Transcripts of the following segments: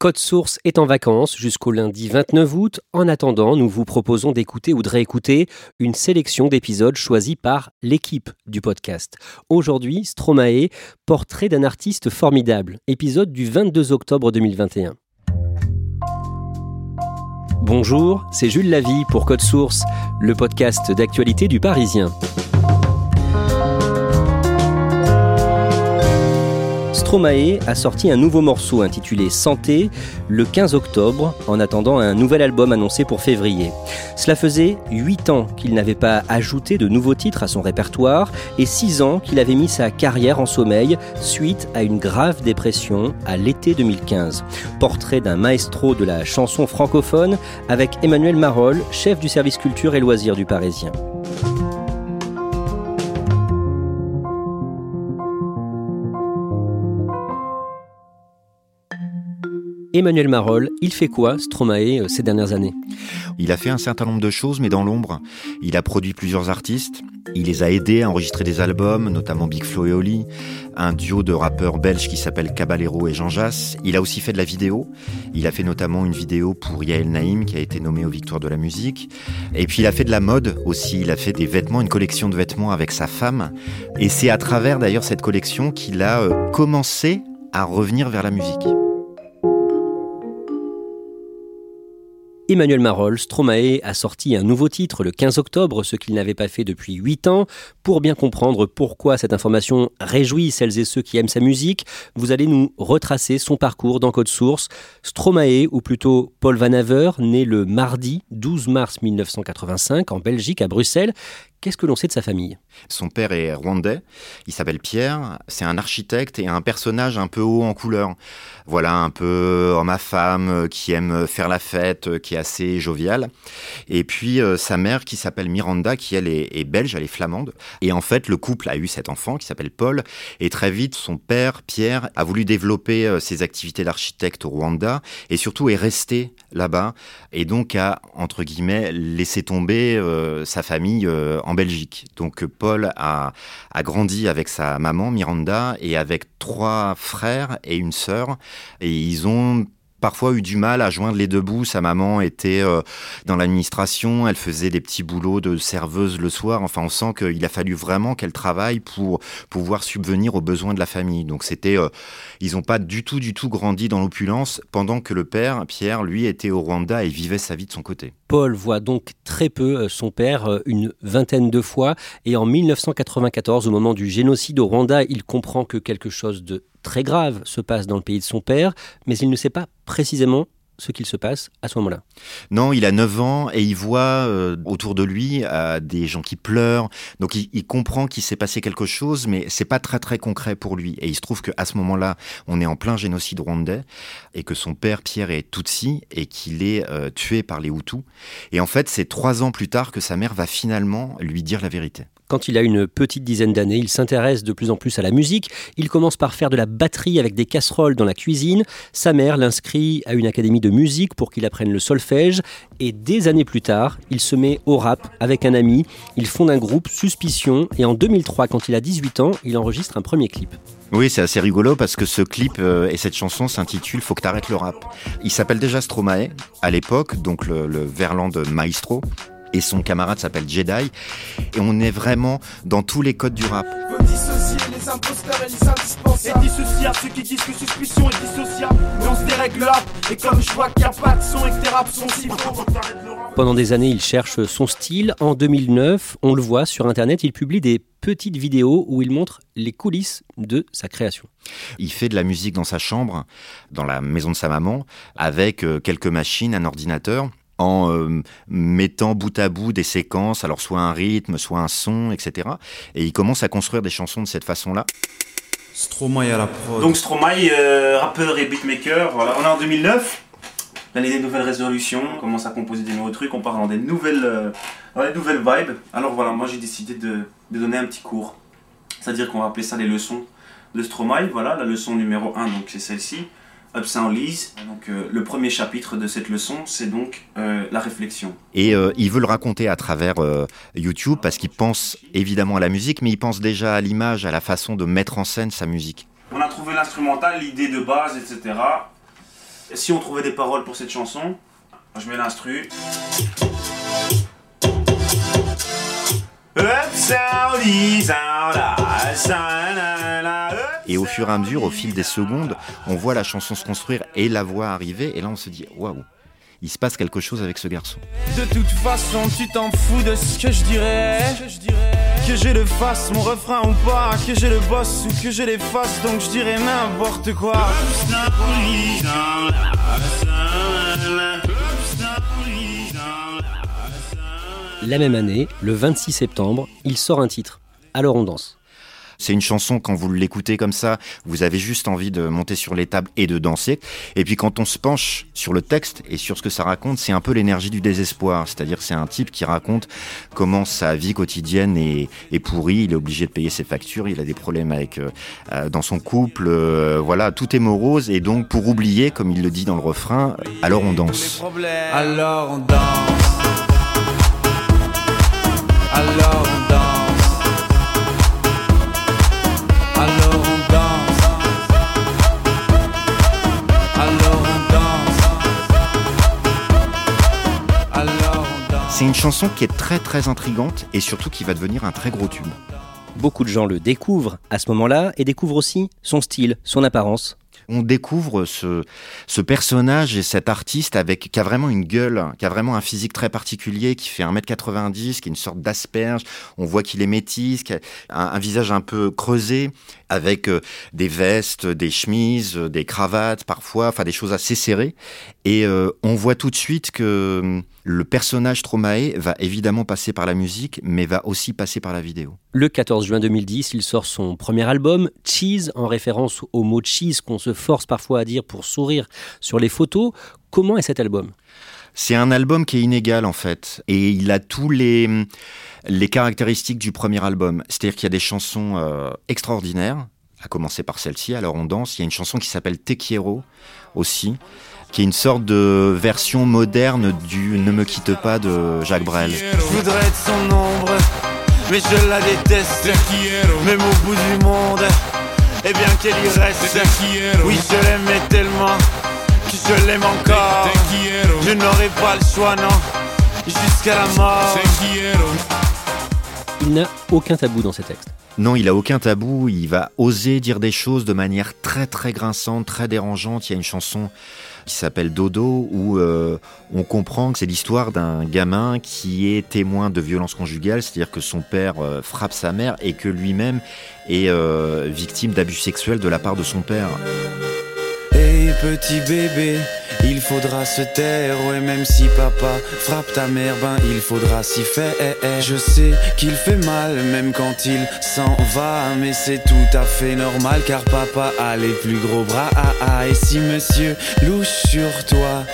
Code Source est en vacances jusqu'au lundi 29 août. En attendant, nous vous proposons d'écouter ou de réécouter une sélection d'épisodes choisis par l'équipe du podcast. Aujourd'hui, Stromae, portrait d'un artiste formidable, épisode du 22 octobre 2021. Bonjour, c'est Jules Lavie pour Code Source, le podcast d'actualité du Parisien. Stromae a sorti un nouveau morceau intitulé Santé le 15 octobre en attendant un nouvel album annoncé pour février. Cela faisait 8 ans qu'il n'avait pas ajouté de nouveaux titres à son répertoire et 6 ans qu'il avait mis sa carrière en sommeil suite à une grave dépression à l'été 2015. Portrait d'un maestro de la chanson francophone avec Emmanuel Marolles, chef du service culture et loisirs du Parisien. Emmanuel Marolles, il fait quoi, Stromae, euh, ces dernières années? Il a fait un certain nombre de choses, mais dans l'ombre. Il a produit plusieurs artistes. Il les a aidés à enregistrer des albums, notamment Big Flo et Oli, un duo de rappeurs belges qui s'appelle Caballero et Jean Jass. Il a aussi fait de la vidéo. Il a fait notamment une vidéo pour Yael Naïm qui a été nommée aux Victoires de la musique. Et puis il a fait de la mode aussi. Il a fait des vêtements, une collection de vêtements avec sa femme. Et c'est à travers d'ailleurs cette collection qu'il a euh, commencé à revenir vers la musique. Emmanuel Marolles, Stromae a sorti un nouveau titre le 15 octobre, ce qu'il n'avait pas fait depuis 8 ans. Pour bien comprendre pourquoi cette information réjouit celles et ceux qui aiment sa musique, vous allez nous retracer son parcours dans Code Source. Stromae, ou plutôt Paul Van Haver, né le mardi 12 mars 1985 en Belgique, à Bruxelles. Qu'est-ce que l'on sait de sa famille? Son père est rwandais, il s'appelle Pierre, c'est un architecte et un personnage un peu haut en couleur. Voilà, un peu homme à femme, qui aime faire la fête, qui est assez jovial. Et puis euh, sa mère qui s'appelle Miranda, qui elle est, belge, elle est flamande. Et en fait, le couple a eu cet enfant qui s'appelle Paul. Et très vite, son père, Pierre, a voulu développer euh, ses activités d'architecte au Rwanda et surtout est resté là-bas et donc a, entre guillemets, laissé tomber euh, sa famille en Belgique. Donc Paul a, a, grandi avec sa maman Miranda et avec trois frères et une sœur. Et ils ont parfois eu du mal à joindre les deux bouts. Sa maman était euh, dans l'administration, elle faisait des petits boulots de serveuse le soir. Enfin, on sent qu'il a fallu vraiment qu'elle travaille pour pouvoir subvenir aux besoins de la famille. Donc c'était, euh, ils n'ont pas du tout, du tout grandi dans l'opulence, pendant que le père, Pierre, lui, était au Rwanda et vivait sa vie de son côté. Paul voit donc très peu euh, son père, une vingtaine de fois, et en 1994, au moment du génocide au Rwanda, il comprend que quelque chose de très grave se passe dans le pays de son père, mais il ne sait pas précisément ce qu'il se passe à ce moment-là. Non, il a 9 ans et il voit euh, autour de lui euh, des gens qui pleurent. Donc il, comprend qu'il s'est passé quelque chose, mais c'est pas très très concret pour lui. Et il se trouve qu'à ce moment-là, on est en plein génocide rwandais et que son père Pierre est Tutsi et qu'il est euh, tué par les Hutus. Et en fait, c'est trois ans plus tard que sa mère va finalement lui dire la vérité. Quand il a une petite dizaine d'années, il s'intéresse de plus en plus à la musique. Il commence par faire de la batterie avec des casseroles dans la cuisine. Sa mère l'inscrit à une académie de musique pour qu'il apprenne le solfège. Et des années plus tard, il se met au rap avec un ami. Il fonde un groupe Suspicion. Et en 2003, quand il a 18 ans, il enregistre un premier clip. Oui, c'est assez rigolo parce que ce clip euh, et cette chanson s'intitule Faut que t'arrêtes le rap. Il s'appelle déjà Stromae à l'époque, donc le, le Verland Maestro et son camarade s'appelle Jedi. Et on est vraiment dans tous les codes du rap. imposteurs et les indispensables. Et ceux qui disent que suspicion est dissociable. Mais on se dérègle là, et comme je vois qu'il n'y a pas de son et que tes raps sont si bons, Pendant des années, il cherche son style. En 2009, on le voit sur Internet, il publie des petites vidéos où il montre les coulisses de sa création. Il fait de la musique dans sa chambre, dans la maison de sa maman, avec euh, quelques machines, un ordinateur en euh, mettant bout à bout des séquences, alors soit un rythme, soit un son, etc. Et il commence à construire des chansons de cette façon-là. Stromae à la prod. Donc Stromae, euh, rappeur et beatmaker, voilà. On est en 2009, l'année des nouvelles résolutions, on commence à composer des nouveaux trucs, on part dans des nouvelles, euh, dans des nouvelles vibes. Alors voilà, moi j'ai décidé de, de donner un petit cours. C'est-à-dire qu'on va appeler ça les leçons de Stromae. Voilà, la leçon numéro 1, donc c'est celle-ci. Upsound Lease. Donc euh, le premier chapitre de cette leçon, c'est donc euh, la réflexion. Et euh, il veut le raconter à travers YouTube parce qu'il pense évidemment à la musique, mais il pense déjà à l'image, à la façon de mettre en scène sa musique. On a trouvé l'instrumental, l'idée de base, etc. Si on trouvait des paroles pour cette chanson, je mets l'instru. Upsound Lease, Et au fur et à mesure, au fil des secondes, on voit la chanson se construire et la voix arriver, et là on se dit waouh, il se passe quelque chose avec ce garçon. De toute façon, tu t'en fous de ce que je dirais. Que je le fasse, mon refrain ou pas. Que je le bosse ou que je l'efface. Donc je dirais n'importe quoi. La même année, le 26 septembre, il sort un titre. Alors on danse. C'est une chanson, quand vous l'écoutez comme ça, vous avez juste envie de monter sur les tables et de danser. Et puis quand on se penche sur le texte et sur ce que ça raconte, c'est un peu l'énergie du désespoir. C'est-à-dire c'est un type qui raconte comment sa vie quotidienne est, pourrie, il est obligé de payer ses factures, il a des problèmes avec euh, euh, dans son couple, euh, voilà, tout est morose. Et donc pour oublier, comme il le dit dans le refrain, alors on danse. Alors on danse. Alors on danse. Alors on danse. Alors on danse. Alors on danse. C'est une chanson qui est très très intrigante et surtout qui va devenir un très gros tube. Beaucoup de gens le découvrent à ce moment-là et découvrent aussi son style, son apparence. On découvre ce, personnage et cet artiste avec qui a vraiment une gueule, qui a vraiment un physique très particulier, qui fait 1m90, qui est une sorte d'asperge. On voit qu'il est métis, qui a un, visage un peu creusé, avec euh, des vestes, des chemises, des cravates parfois, enfin des choses assez serrées. Et euh, on voit tout de suite que le personnage Tromae va évidemment passer par la musique, mais va aussi passer par la vidéo. Le 14 juin 2010, il sort son premier album, Cheese, en référence au mot cheese qu'on se force parfois à dire pour sourire sur les photos. Comment est cet album? C'est un album qui est inégal en fait, et il a tous les, les caractéristiques du premier album. C'est-à-dire qu'il y a des chansons euh, extraordinaires, à commencer par celle-ci, alors on danse. Il y a une chanson qui s'appelle Te Quiero aussi, qui est une sorte de version moderne du Ne me quitte pas de Jacques Brel. Je voudrais être son ombre, mais je la déteste. Même au bout du monde, et bien qu'elle y reste. Oui, je l'aimais tellement que je l'aime encore. Je n'aurai pas le choix, non, jusqu'à la mort. Il n'a aucun tabou dans ses textes. Non, il a aucun tabou, il va oser dire des choses de manière très très grinçante, très dérangeante. Il y a une chanson qui s'appelle Dodo où euh, on comprend que c'est l'histoire d'un gamin qui est témoin de violences conjugales, c'est-à-dire que son père euh, frappe sa mère et que lui-même est euh, victime d'abus sexuels de la part de son père. Petit bébé, il faudra se taire, ouais même si papa frappe ta mère, ben il faudra s'y faire. Eh, eh, Je sais qu'il fait mal même quand il s'en va, mais c'est tout à fait normal car papa a les plus gros bras. Ah, ah, et si monsieur louche sur toi,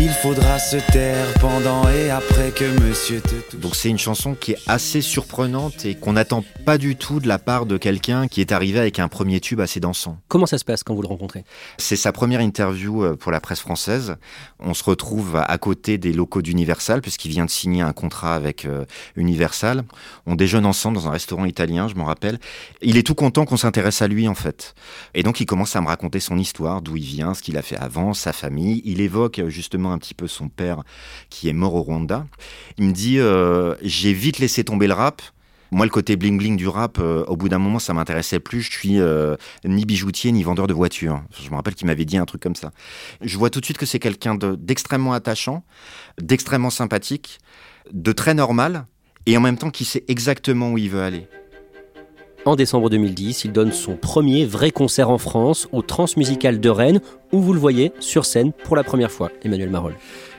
il faudra se taire pendant et après que monsieur te touche. Donc c'est une chanson qui est assez surprenante et qu'on n'attend pas du tout de la part de quelqu'un qui est arrivé avec un premier tube assez dansant. Comment ça se passe quand vous le rencontrez? C'est sa première interview euh, pour la presse française. On se retrouve à côté des locaux d'Universal puisqu'il vient de signer un contrat avec euh, Universal. On déjeune ensemble dans un restaurant italien, je m'en rappelle. Il est tout content qu'on s'intéresse à lui en fait. Et donc il commence à me raconter son histoire, d'où il vient, ce qu'il a fait avant, sa famille. Il évoque euh, un petit peu son père qui est mort au Rwanda. Il me dit euh, j'ai vite laissé tomber le rap Moi, le côté bling bling du rap, euh, au bout d'un moment, ça m'intéressait plus. Je suis euh, ni bijoutier ni vendeur de voitures. Je me rappelle qu'il m'avait dit un truc comme ça. Je vois tout de suite que c'est quelqu'un de- d'extrêmement attachant, d'extrêmement sympathique, de très normal, et en même temps qui sait exactement où il veut aller. En décembre 2010, il donne son premier vrai concert en France au Transmusical de Rennes, où vous le voyez sur scène pour la première fois, Emmanuel Marolles.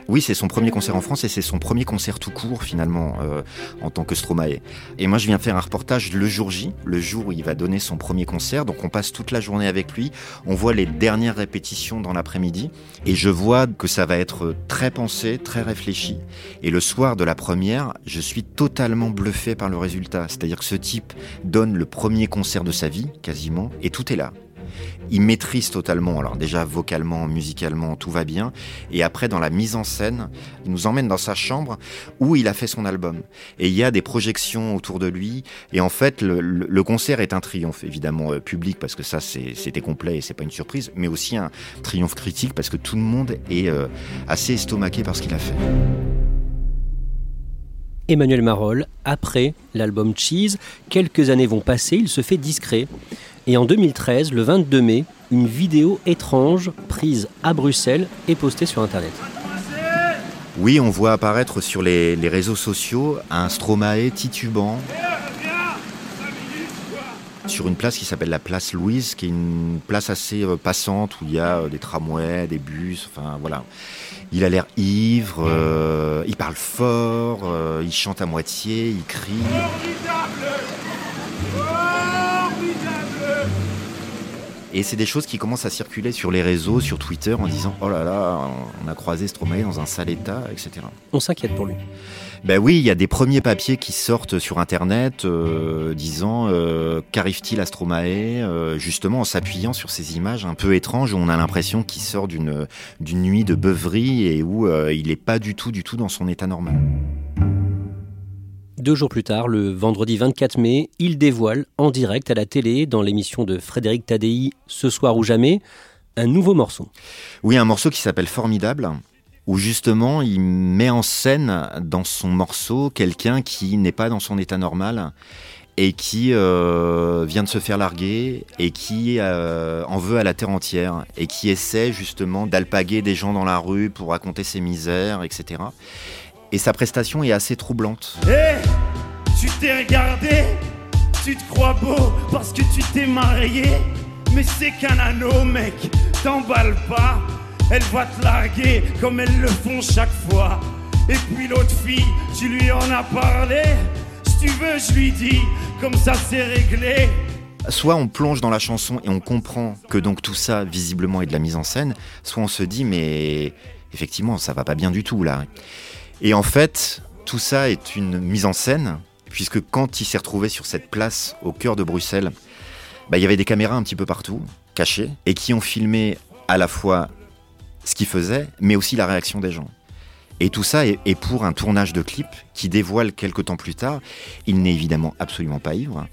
Oui, c'est son premier concert en France et c'est son premier concert tout court finalement euh, en tant que Stromae. Et moi, je viens faire un reportage le jour J, le jour où il va donner son premier concert. Donc, on passe toute la journée avec lui. On voit les dernières répétitions dans l'après-midi et je vois que ça va être très pensé, très réfléchi. Et le soir de la première, je suis totalement bluffé par le résultat. C'est-à-dire que ce type donne le premier concert de sa vie, quasiment, et tout est là. Il maîtrise totalement, alors déjà vocalement, musicalement, tout va bien. Et après, dans la mise en scène, il nous emmène dans sa chambre où il a fait son album. Et il y a des projections autour de lui. Et en fait, le, concert est un triomphe, évidemment, euh, public, parce que ça, c'était complet et c'est pas une surprise, mais aussi un triomphe critique, parce que tout le monde est euh, assez estomaqué par ce qu'il a fait. Emmanuel Marolles, après l'album Cheese, quelques années vont passer, il se fait discret. Et en 2013, le 22 mai, une vidéo étrange prise à Bruxelles est postée sur Internet. Oui, on voit apparaître sur les, réseaux sociaux un Stromae titubant sur une place qui s'appelle la place Louise, qui est une place assez euh, passante où il y a euh, des tramways, des bus, enfin voilà. Il a l'air ivre, euh, il parle fort, il chante à moitié, il crie. Et c'est des choses qui commencent à circuler sur les réseaux, sur Twitter, en disant Oh là là, on a croisé Stromae dans un sale état, etc. On s'inquiète pour lui. Ben oui, il y a des premiers papiers qui sortent sur Internet euh, disant euh, qu'arrive-t-il à Stromae, euh, justement en s'appuyant sur ces images un peu étranges où on a l'impression qu'il sort d'une nuit de beuverie et où euh, il n'est pas du tout, du tout dans son état normal. Deux jours plus tard, le vendredi 24 mai, il dévoile en direct à la télé, dans l'émission de Frédéric Tadei, Ce soir ou jamais, un nouveau morceau. Oui, un morceau qui s'appelle Formidable, où justement il met en scène dans son morceau quelqu'un qui n'est pas dans son état normal et qui euh, vient de se faire larguer et qui euh, en veut à la terre entière et qui essaie justement d'alpaguer des gens dans la rue pour raconter ses misères, etc. Et sa prestation est assez troublante. Hé, tu t'es regardé, tu te crois beau parce que tu t'es marié, mais c'est qu'un anneau, mec, t'emballe pas, elle va te larguer comme elles le font chaque fois. Et puis l'autre fille, tu lui en as parlé, si tu veux, je lui dis, comme ça c'est réglé. Soit on plonge dans la chanson et on comprend que donc tout ça visiblement est de la mise en scène, soit on se dit mais effectivement ça va pas bien du tout là. Et en fait, tout ça est une mise en scène, puisque quand il s'est retrouvé sur cette place au cœur de Bruxelles, bah, il y avait des caméras un petit peu partout, cachées, et qui ont filmé à la fois ce qu'il faisait, mais aussi la réaction des gens. Et tout ça est, pour un tournage de clip qui dévoile quelques temps plus tard. Il n'est évidemment absolument pas ivre,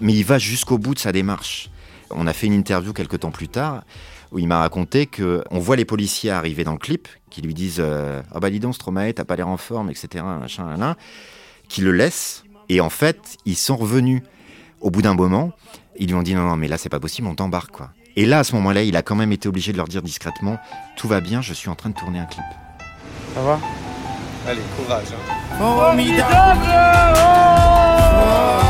mais il va jusqu'au bout de sa démarche. On a fait une interview quelques temps plus tard où il m'a raconté que on voit les policiers arriver dans le clip, qui lui disent euh, ah bah dis donc Stromae t'as pas l'air en forme etc machin là, là, qui le laissent et en fait ils sont revenus. Au bout d'un moment ils lui ont dit non non mais là c'est pas possible on t'embarque quoi et là à ce moment-là il a quand même été obligé de leur dire discrètement tout va bien je suis en train de tourner un clip Ça va? Allez, courage. hein. Formidable! Formidable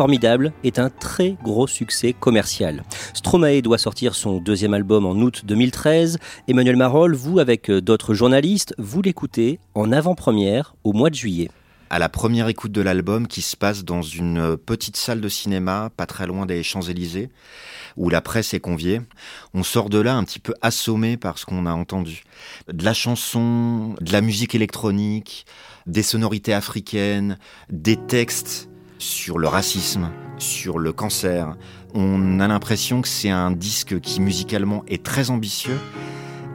Formidable est un très gros succès commercial. Stromae doit sortir son deuxième album en août 2013. Emmanuel Marolles, vous, avec euh, d'autres journalistes, vous l'écoutez en avant-première au mois de juillet. à la première écoute de l'album qui se passe dans une euh, petite salle de cinéma pas très loin des Champs-Élysées où la presse est conviée. On sort de là un petit peu assommé par ce qu'on a entendu. De la chanson, de la musique électronique, des sonorités africaines, des textes sur le racisme, sur le cancer. On a l'impression que c'est un disque qui musicalement est très ambitieux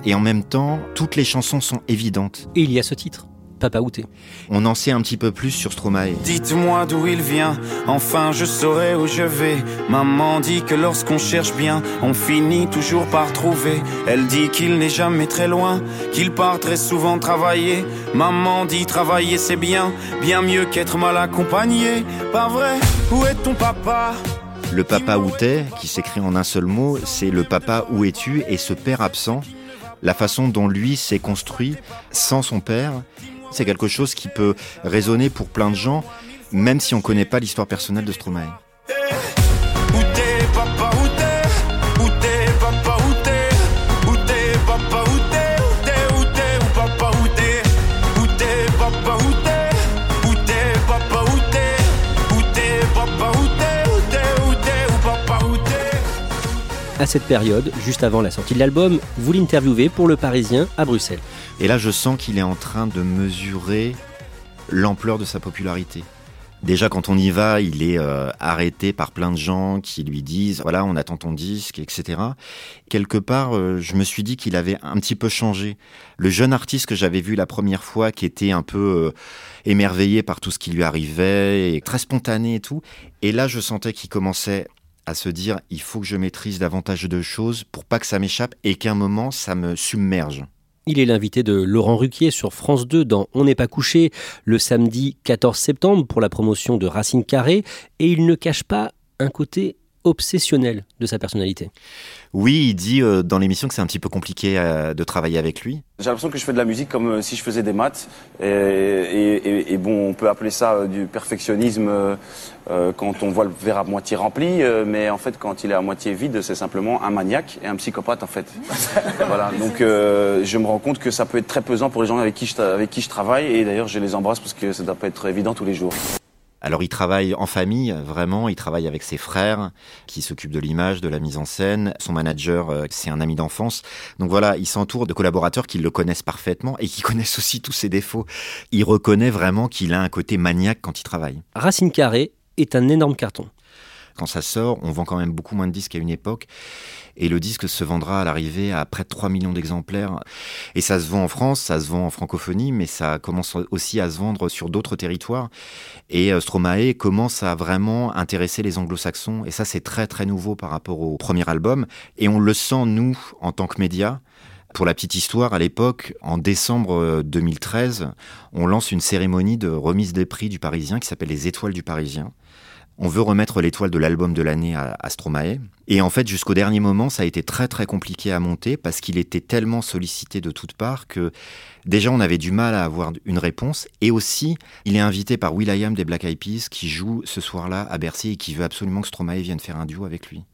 et en même temps, toutes les chansons sont évidentes. Et il y a ce titre. Papa Outé. On en sait un petit peu plus sur Stromae. Dites-moi d'où il vient, enfin je saurai où je vais. Maman dit que lorsqu'on cherche bien, on finit toujours par trouver. Elle dit qu'il n'est jamais très loin, qu'il part très souvent travailler. Maman dit travailler c'est bien, bien mieux qu'être mal accompagné. Pas vrai? Où est ton papa? Le papa Outé, qui s'écrit en un seul mot, c'est le papa où es-tu? Et ce père absent. La façon dont lui s'est construit sans son père c'est quelque chose qui peut résonner pour plein de gens, même si on ne connaît pas l'histoire personnelle de Stromae. À cette période, juste avant la sortie de l'album, vous l'interviewez pour Le Parisien à Bruxelles. Et là, je sens qu'il est en train de mesurer l'ampleur de sa popularité. Déjà, quand on y va, il est euh, arrêté par plein de gens qui lui disent voilà, on attend ton disque, etc. Quelque part, euh, je me suis dit qu'il avait un petit peu changé. Le jeune artiste que j'avais vu la première fois, qui était un peu euh, émerveillé par tout ce qui lui arrivait, et très spontané et tout. Et là, je sentais qu'il commençait à se dire il faut que je maîtrise davantage de choses pour pas que ça m'échappe et qu'à un moment ça me submerge. Il est l'invité de Laurent Ruquier sur France 2 dans On n'est pas couché le samedi 14 septembre pour la promotion de Racine Carré et il ne cache pas un côté obsessionnel de sa personnalité. Oui, il dit euh, dans l'émission que c'est un petit peu compliqué euh, de travailler avec lui. J'ai l'impression que je fais de la musique comme euh, si je faisais des maths. Et, bon, on peut appeler ça du perfectionnisme quand on voit le verre à moitié rempli, mais en fait, quand il est à moitié vide, c'est simplement un maniaque et un psychopathe en fait. voilà. Donc, je me rends compte que ça peut être très pesant pour les gens avec qui je, avec qui je travaille. Et d'ailleurs, je les embrasse parce que ça ne doit pas être évident tous les jours. Alors il travaille en famille, vraiment, il travaille avec ses frères qui s'occupent de l'image, de la mise en scène. Son manager, euh, c'est un ami d'enfance. Donc voilà, il s'entoure de collaborateurs qui le connaissent parfaitement et qui connaissent aussi tous ses défauts. Il reconnaît vraiment qu'il a un côté maniaque quand il travaille. Racine Carré est un énorme carton. Quand ça sort, on vend quand même beaucoup moins de disques qu'à une époque. Et le disque se vendra à l'arrivée à près de 3 millions d'exemplaires. Et ça se vend en France, ça se vend en francophonie, mais ça commence aussi à se vendre sur d'autres territoires. Et euh, Stromae commence à vraiment intéresser les anglo-saxons. Et ça, c'est très très nouveau par rapport au premier album. Et on le sent, nous, en tant que médias. Pour la petite histoire, à l'époque, en décembre 2013, euh, on lance une cérémonie de remise des prix du Parisien qui s'appelle les Étoiles du Parisien. On veut remettre l'étoile de l'album de l'année à, Stromae. Et en fait, jusqu'au dernier moment, ça a été très très compliqué à monter parce qu'il était tellement sollicité de toutes parts que déjà on avait du mal à avoir une réponse. Et aussi, il est invité par Will.i.am des Black Eyed Peas qui joue ce soir-là à Bercy et qui veut absolument que Stromae vienne faire un duo avec lui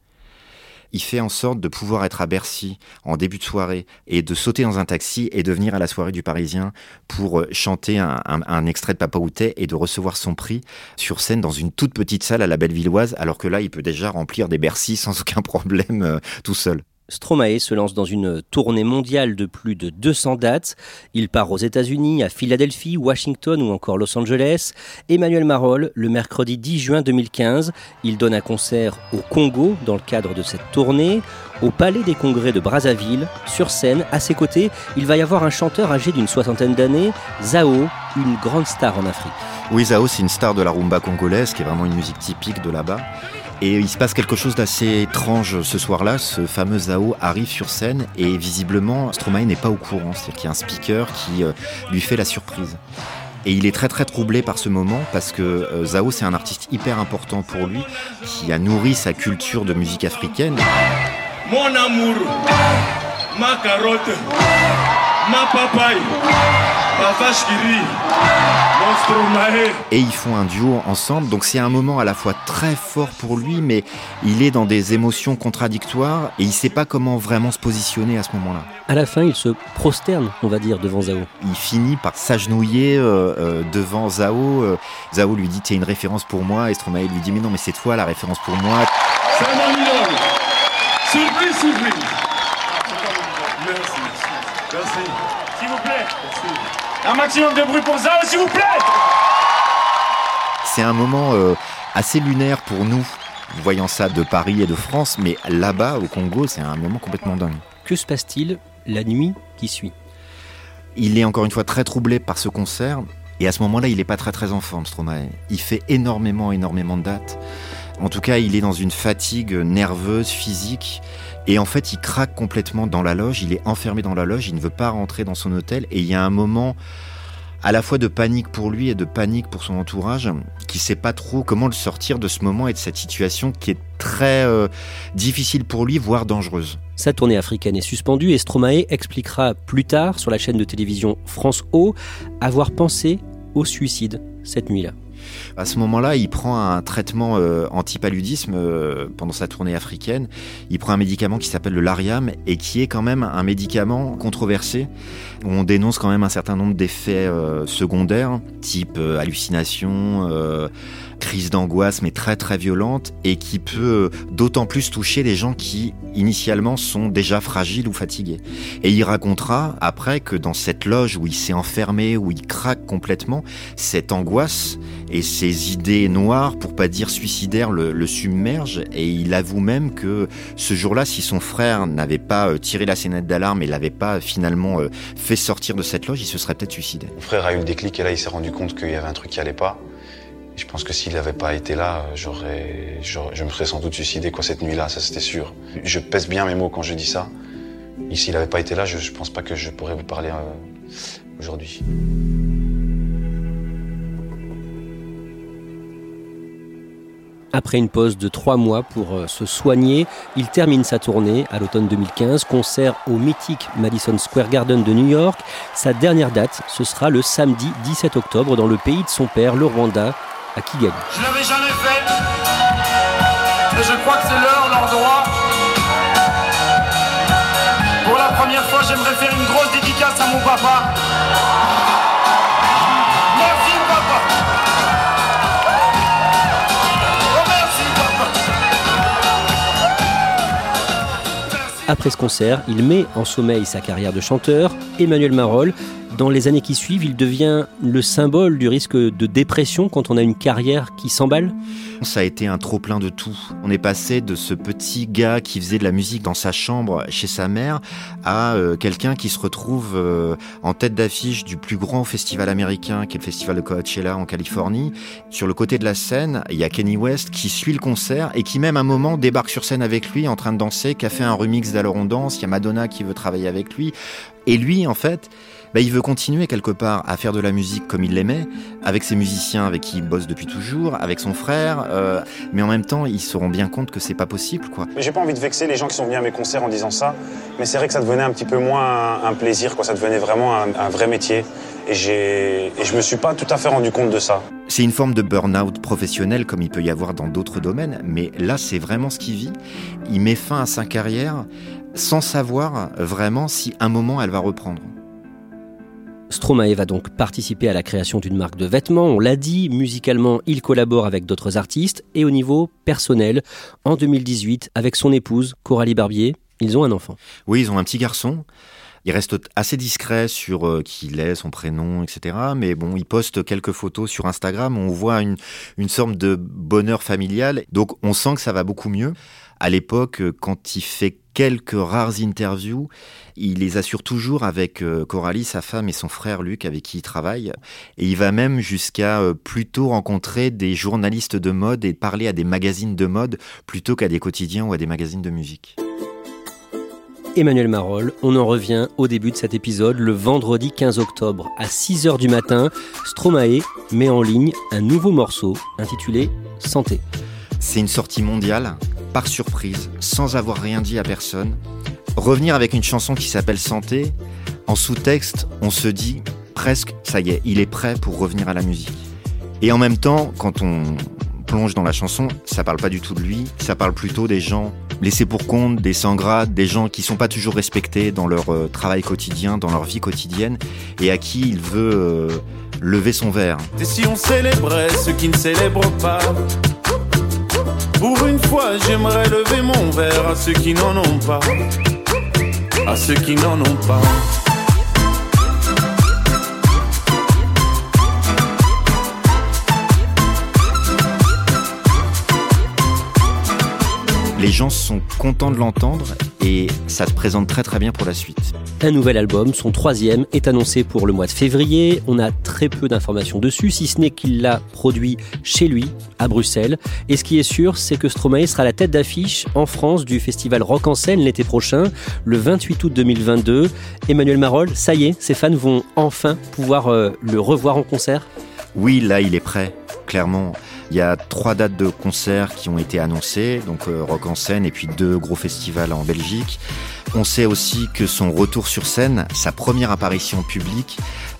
il fait en sorte de pouvoir être à Bercy en début de soirée et de sauter dans un taxi et de venir à la soirée du Parisien pour euh, chanter un, extrait de Papa et de recevoir son prix sur scène dans une toute petite salle à la Bellevilloise, alors que là, il peut déjà remplir des Bercy sans aucun problème euh, tout seul. Stromae se lance dans une tournée mondiale de plus de 200 dates. Il part aux États-Unis, à Philadelphie, Washington ou encore Los Angeles. Emmanuel Marolles, le mercredi 10 juin 2015, il donne un concert au Congo dans le cadre de cette tournée. Au Palais des Congrès de Brazzaville, sur scène, à ses côtés, il va y avoir un chanteur âgé d'une soixantaine d'années, Zao, une grande star en Afrique. Oui, Zao, c'est une star de la rumba congolaise, qui est vraiment une musique typique de là-bas. Et il se passe quelque chose d'assez étrange ce soir-là. Ce fameux Zao arrive sur scène et visiblement Stromae n'est pas au courant. C'est-à-dire qu'il y a un speaker qui euh, lui fait la surprise. Et il est très très troublé par ce moment parce que euh, Zao c'est un artiste hyper important pour lui qui a nourri sa culture de musique africaine. Mon amour, ma carotte, ma papaye. Et ils font un duo ensemble, donc c'est un moment à la fois très fort pour lui, mais il est dans des émotions contradictoires et il sait pas comment vraiment se positionner à ce moment-là. À la fin, il se prosterne, on va dire, devant Zao. Il finit par s'agenouiller euh, euh, devant Zao. Euh, Zao lui dit T'es une référence pour moi, et Stromae lui dit Mais non, mais c'est toi la référence pour moi. Surprise, surprise. Merci. Merci. S'il vous plaît. Un maximum de bruit pour Zao, s'il vous plaît C'est un moment euh, assez lunaire pour nous, voyant ça de Paris et de France, mais là-bas, au Congo, c'est un moment complètement dingue. Que se passe-t-il la nuit qui suit? Il est encore une fois très troublé par ce concert, et à ce moment-là, il n'est pas très très en forme, Stromae. Il fait énormément, énormément de dates. En tout cas, il est dans une fatigue nerveuse, physique. Et en fait, il craque complètement dans la loge. Il est enfermé dans la loge. Il ne veut pas rentrer dans son hôtel. Et il y a un moment à la fois de panique pour lui et de panique pour son entourage, qui sait pas trop comment le sortir de ce moment et de cette situation qui est très euh, difficile pour lui, voire dangereuse. Sa tournée africaine est suspendue et Stromae expliquera plus tard sur la chaîne de télévision France O avoir pensé au suicide cette nuit-là. À ce moment-là, il prend un traitement euh, antipaludisme euh, pendant sa tournée africaine. Il prend un médicament qui s'appelle le Lariam et qui est quand même un médicament controversé où on dénonce quand même un certain nombre d'effets euh, secondaires, type hallucination crise d'angoisse mais très très violente et qui peut d'autant plus toucher les gens qui initialement sont déjà fragiles ou fatigués. Et il racontera après que dans cette loge où il s'est enfermé, où il craque complètement, cette angoisse et ces idées noires, pour pas dire suicidaires, le, le submergent et il avoue même que ce jour-là, si son frère n'avait pas euh, tiré la sonnette d'alarme et l'avait pas finalement euh, sortir de cette loge, il se serait peut-être suicidé. Mon frère a eu le déclic et là il s'est rendu compte qu'il y avait un truc qui allait pas. Je pense que s'il n'avait pas été là, j'aurais, je me serais sans doute suicidé quoi cette nuit-là, ça c'était sûr. Je pèse bien mes mots quand je dis ça. Et s'il n'avait pas été là, je ne pense pas que je pourrais vous parler euh, aujourd'hui. Après une pause de trois mois pour euh, se soigner, il termine sa tournée à l'automne 2015, concert au mythique Madison Square Garden de New York. Sa dernière date, ce sera le samedi 17 octobre dans le pays de son père, le Rwanda, à Kigali. Je l'avais jamais fait, et je crois que c'est l'heure, l'endroit. Pour la première fois, j'aimerais faire une grosse dédicace à mon papa. Après ce concert, il met en sommeil sa carrière de chanteur. Emmanuel Marolles dans les années qui suivent, il devient le symbole du risque de dépression quand on a une carrière qui s'emballe Ça a été un trop-plein de tout. On est passé de ce petit gars qui faisait de la musique dans sa chambre chez sa mère à euh, quelqu'un qui se retrouve euh, en tête d'affiche du plus grand festival américain qui est le festival de Coachella en Californie. Sur le côté de la scène, il y a Kenny West qui suit le concert et qui même à un moment débarque sur scène avec lui en train de danser, qui a fait un remix d'Alors on danse, il y a Madonna qui veut travailler avec lui. Et lui, en fait, bah, il veut continuer quelque part à faire de la musique comme il l'aimait, avec ses musiciens avec qui il bosse depuis toujours, avec son frère, euh, mais en même temps, ils se rendent bien compte que c'est pas possible, quoi. Mais j'ai pas envie de vexer les gens qui sont venus à mes concerts en disant ça, mais c'est vrai que ça devenait un petit peu moins un, plaisir, quoi. Ça devenait vraiment un, vrai métier, et et je me suis pas tout à fait rendu compte de ça. C'est une forme de burn-out professionnel comme il peut y avoir dans d'autres domaines, mais là, c'est vraiment ce qu'il vit. Il met fin à sa carrière sans savoir vraiment si un moment elle va reprendre. Stromae va donc participer à la création d'une marque de vêtements, on l'a dit, musicalement il collabore avec d'autres artistes et au niveau personnel, en 2018, avec son épouse Coralie Barbier, ils ont un enfant. Oui, ils ont un petit garçon. Il reste assez discret sur euh, qui il est, son prénom, etc. Mais bon, il poste quelques photos sur Instagram. On voit une, une sorte de bonheur familial. Donc on sent que ça va beaucoup mieux. À l'époque, quand il fait quelques rares interviews. Il les assure toujours avec euh, Coralie, sa femme et son frère Luc avec qui il travaille. Et il va même jusqu'à euh, plutôt rencontrer des journalistes de mode et parler à des magazines de mode plutôt qu'à des quotidiens ou à des magazines de musique. Emmanuel Marolles, on en revient au début de cet épisode, le vendredi 15 octobre à 6h du matin. Stromae met en ligne un nouveau morceau intitulé Santé. C'est une sortie mondiale, par surprise, sans avoir rien dit à personne. Revenir avec une chanson qui s'appelle Santé, en sous-texte, on se dit presque, ça y est, il est prêt pour revenir à la musique. Et en même temps, quand on plonge dans la chanson, ça parle pas du tout de lui, ça parle plutôt des gens laissés pour compte, des sans grades, des gens qui sont pas toujours respectés dans leur euh, travail quotidien, dans leur vie quotidienne, et à qui il veut euh, lever son verre. Et si on célébrait ceux qui ne célèbrent pas? Pour une fois, j'aimerais lever mon verre à ceux qui n'en ont pas. À ceux qui n'en ont pas. Les gens sont contents de l'entendre et ça se présente très très bien pour la suite. Un nouvel album, son troisième, est annoncé pour le mois de février. On a très peu d'informations dessus, si ce n'est qu'il l'a produit chez lui, à Bruxelles. Et ce qui est sûr, c'est que Stromae sera la tête d'affiche en France du festival Rock en scène l'été prochain, le 28 août 2022. Emmanuel Marol, ça y est, ses fans vont enfin pouvoir euh, le revoir en concert Oui, là, il est prêt, clairement. Il y a trois dates de concerts qui ont été annoncées, donc euh, Rock en scène et puis deux gros festivals en Belgique. On sait aussi que son retour sur scène, sa première apparition publique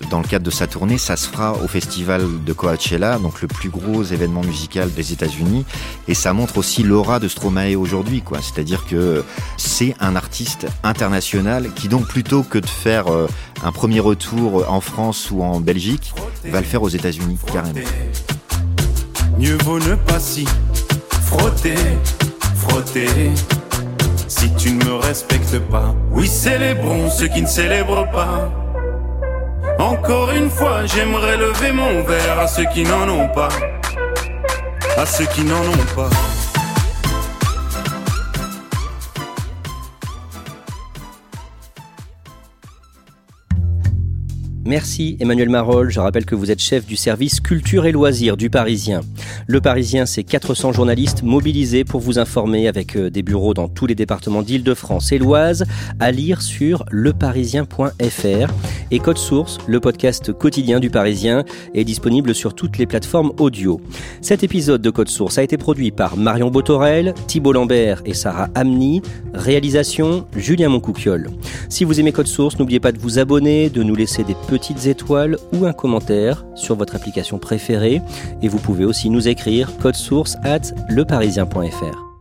dans le cadre de sa tournée, ça se fera au festival de Coachella, donc le plus gros événement musical des États-Unis. Et ça montre aussi l'aura de Stromae aujourd'hui, quoi. C'est-à-dire que c'est un artiste international qui donc plutôt que de faire euh, un premier retour en France ou en Belgique, va le faire aux États-Unis carrément. Mieux vaut ne pas s'y frotter, frotter. Si tu ne me respectes pas, oui, célébrons ceux qui ne célèbrent pas. Encore une fois, j'aimerais lever mon verre à ceux qui n'en ont pas. À ceux qui n'en ont pas. Merci Emmanuel Marol. Je rappelle que vous êtes chef du service culture et loisirs du Parisien. Le Parisien, c'est 400 journalistes mobilisés pour vous informer avec euh, des bureaux dans tous les départements d'Île-de-France et l'Oise à lire sur leparisien.fr. Et Code Source, le podcast quotidien du Parisien, est disponible sur toutes les plateformes audio. Cet épisode de Code Source a été produit par Marion Botorel, Thibault Lambert et Sarah Amni. Réalisation Julien Moncouquiol. Si vous aimez Code Source, n'oubliez pas de vous abonner, de nous laisser des petites étoiles ou un commentaire sur votre application préférée. Et vous pouvez aussi nous écrire code source at leparisien.fr.